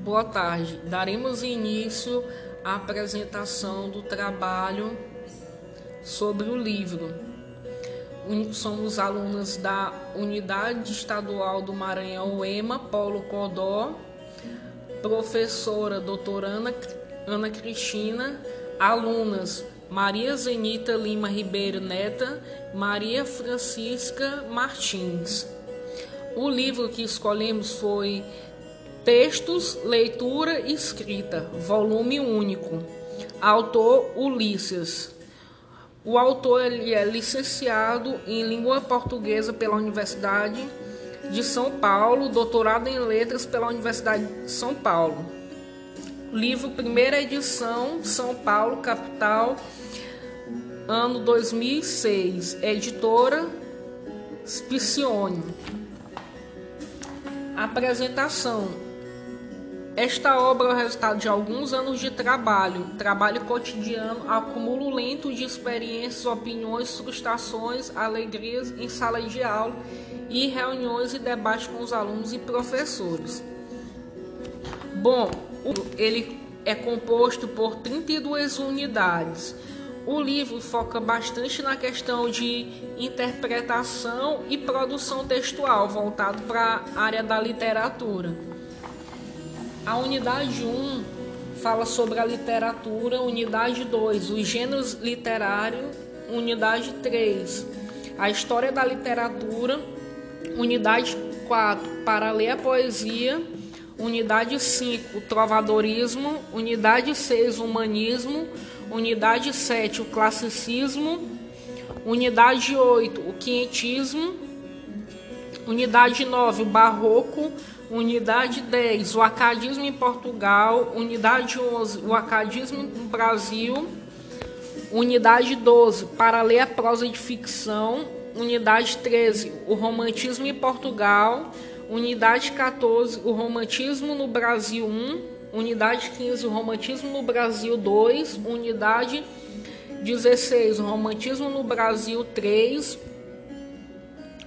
Boa tarde. Daremos início à apresentação do trabalho sobre o livro. Somos alunas da Unidade Estadual do Maranhão, EMA, Paulo Codó, professora doutora Ana, Ana Cristina, alunas Maria Zenita Lima Ribeiro Neta, Maria Francisca Martins. O livro que escolhemos foi Textos, Leitura e Escrita, volume único. Autor Ulisses. O autor ele é licenciado em língua portuguesa pela Universidade de São Paulo, doutorado em letras pela Universidade de São Paulo. Livro primeira edição, São Paulo, capital, ano 2006. Editora Spicione. Apresentação esta obra é o resultado de alguns anos de trabalho, trabalho cotidiano, acúmulo lento de experiências, opiniões, frustrações, alegrias em sala de aula e reuniões e debates com os alunos e professores. Bom, ele é composto por 32 unidades. O livro foca bastante na questão de interpretação e produção textual, voltado para a área da literatura. A unidade 1 fala sobre a literatura, unidade 2, os gêneros literários, unidade 3, a história da literatura, unidade 4, para ler a poesia, unidade 5, o trovadorismo, unidade 6, o humanismo, unidade 7, o classicismo, unidade 8, o quinhentismo, unidade 9, o barroco, Unidade 10, o acadismo em Portugal. Unidade 11, o acadismo no Brasil. Unidade 12, para ler a prosa de ficção. Unidade 13, o romantismo em Portugal. Unidade 14, o romantismo no Brasil 1. Unidade 15, o romantismo no Brasil 2. Unidade 16, o romantismo no Brasil 3.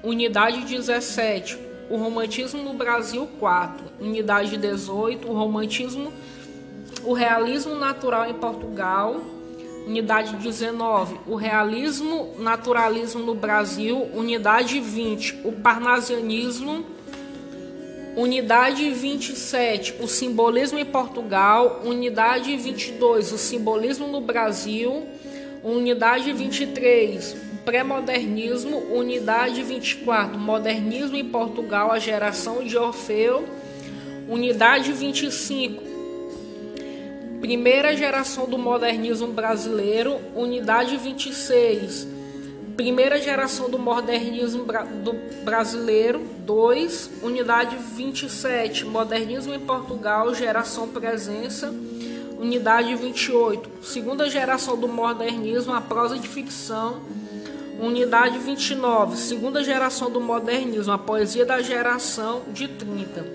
Unidade 17, o romantismo no Brasil 4, unidade 18, o romantismo, o realismo natural em Portugal, unidade 19, o realismo naturalismo no Brasil, unidade 20, o parnasianismo, unidade 27, o simbolismo em Portugal, unidade 22, o simbolismo no Brasil, unidade 23, pré-modernismo, unidade 24, modernismo em Portugal, a geração de Orfeu, unidade 25, primeira geração do modernismo brasileiro, unidade 26, primeira geração do modernismo do brasileiro, 2, unidade 27, modernismo em Portugal, geração presença, unidade 28, segunda geração do modernismo, a prosa de ficção, Unidade 29, segunda geração do modernismo, a poesia da geração de 30.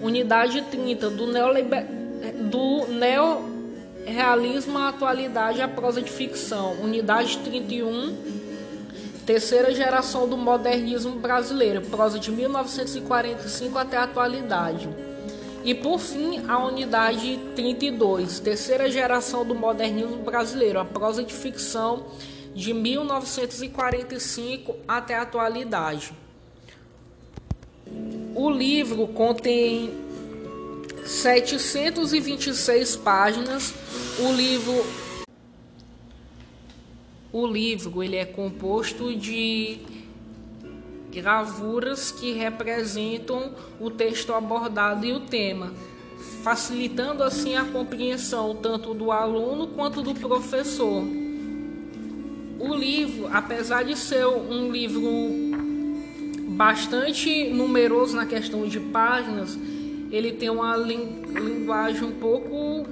Unidade 30, do, neoliber... do à atualidade, a prosa de ficção. Unidade 31, terceira geração do modernismo brasileiro, prosa de 1945 até a atualidade. E por fim, a unidade 32, terceira geração do modernismo brasileiro, a prosa de ficção de 1945 até a atualidade. O livro contém 726 páginas. O livro o livro ele é composto de gravuras que representam o texto abordado e o tema, facilitando assim a compreensão tanto do aluno quanto do professor. O livro, apesar de ser um livro bastante numeroso na questão de páginas, ele tem uma linguagem um pouco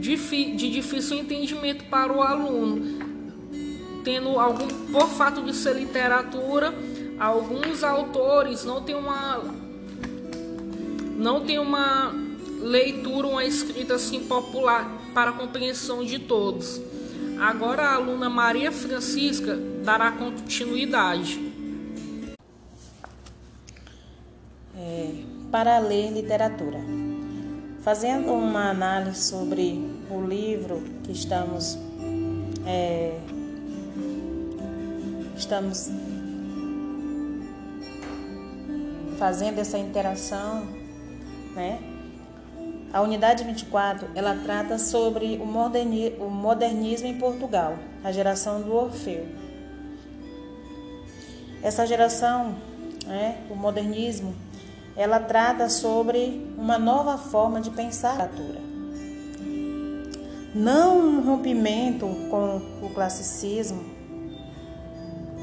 de difícil entendimento para o aluno, tendo algum por fato de ser literatura, alguns autores não têm uma não tem uma leitura, uma escrita assim popular para compreensão de todos. Agora a aluna Maria Francisca dará continuidade. É, para ler literatura. Fazendo uma análise sobre o livro que estamos é, estamos fazendo essa interação, né? A unidade 24, ela trata sobre o, moderni o modernismo em Portugal, a geração do Orfeu. Essa geração, né, o modernismo, ela trata sobre uma nova forma de pensar a literatura. Não um rompimento com o classicismo,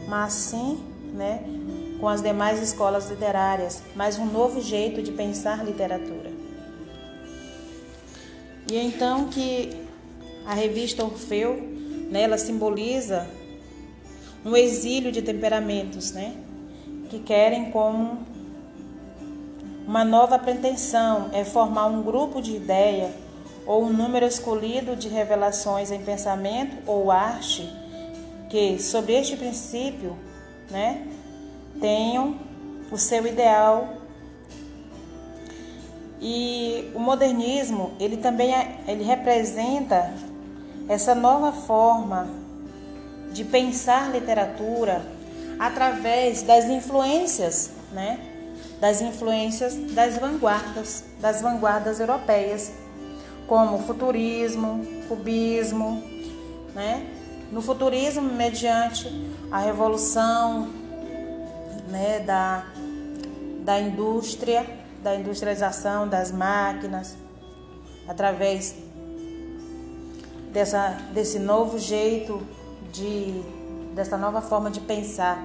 mas sim, né, com as demais escolas literárias, mas um novo jeito de pensar literatura. E então que a revista Orfeu, né, ela simboliza um exílio de temperamentos, né, que querem como uma nova pretensão é formar um grupo de ideia ou um número escolhido de revelações em pensamento ou arte que, sobre este princípio, né, tenham o seu ideal e o modernismo, ele também é, ele representa essa nova forma de pensar literatura através das influências, né? Das influências das vanguardas, das vanguardas europeias, como futurismo, cubismo, né? No futurismo, mediante a revolução, né, da da indústria da industrialização das máquinas, através dessa, desse novo jeito de dessa nova forma de pensar,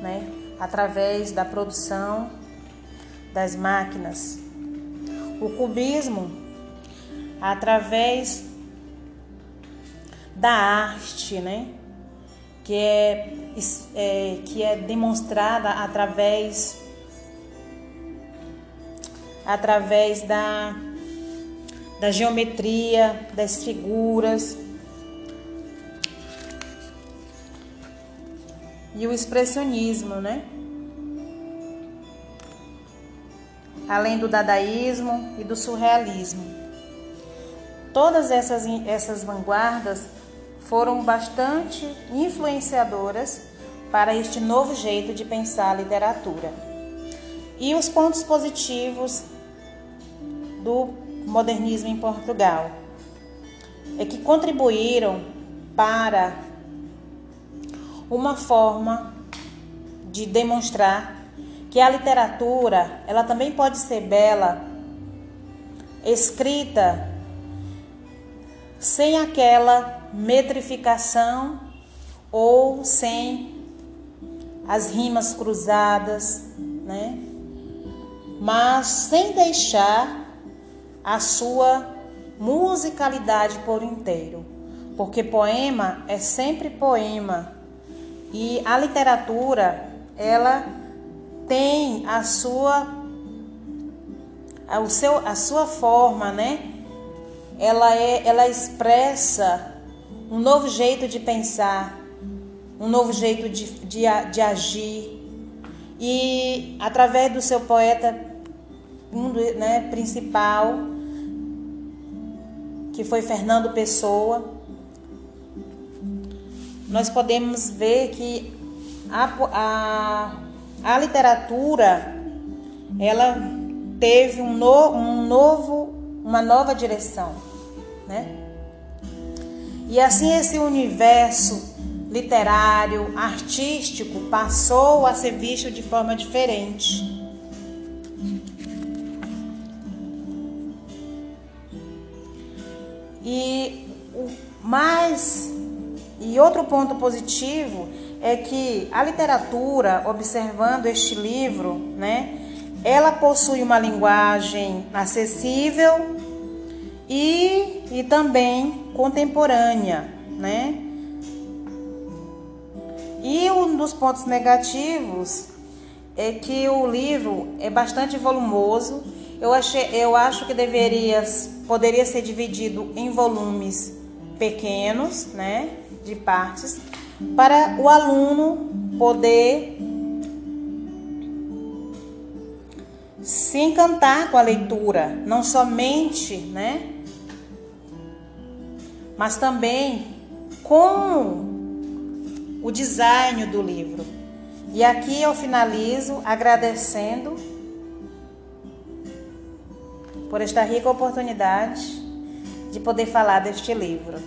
né? Através da produção das máquinas. O cubismo através da arte, né? Que é, é que é demonstrada através através da, da geometria, das figuras. E o expressionismo, né? Além do dadaísmo e do surrealismo. Todas essas, essas vanguardas foram bastante influenciadoras para este novo jeito de pensar a literatura. E os pontos positivos do modernismo em Portugal é que contribuíram para uma forma de demonstrar que a literatura, ela também pode ser bela, escrita sem aquela metrificação ou sem as rimas cruzadas, né? Mas sem deixar a sua musicalidade por inteiro, porque poema é sempre poema. E a literatura ela tem a sua o seu a sua forma, né? Ela é ela expressa um novo jeito de pensar, um novo jeito de, de, de agir. E através do seu poeta um, né, principal que foi Fernando Pessoa, nós podemos ver que a, a, a literatura ela teve um, no, um novo, uma nova direção, né? E assim esse universo literário, artístico passou a ser visto de forma diferente. O mais e outro ponto positivo é que a literatura, observando este livro, né, ela possui uma linguagem acessível e, e também contemporânea, né? E um dos pontos negativos é que o livro é bastante volumoso eu, achei, eu acho que deveria, poderia ser dividido em volumes pequenos, né, de partes, para o aluno poder se encantar com a leitura, não somente, né? Mas também com o design do livro. E aqui eu finalizo agradecendo por esta rica oportunidade de poder falar deste livro.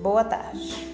Boa tarde.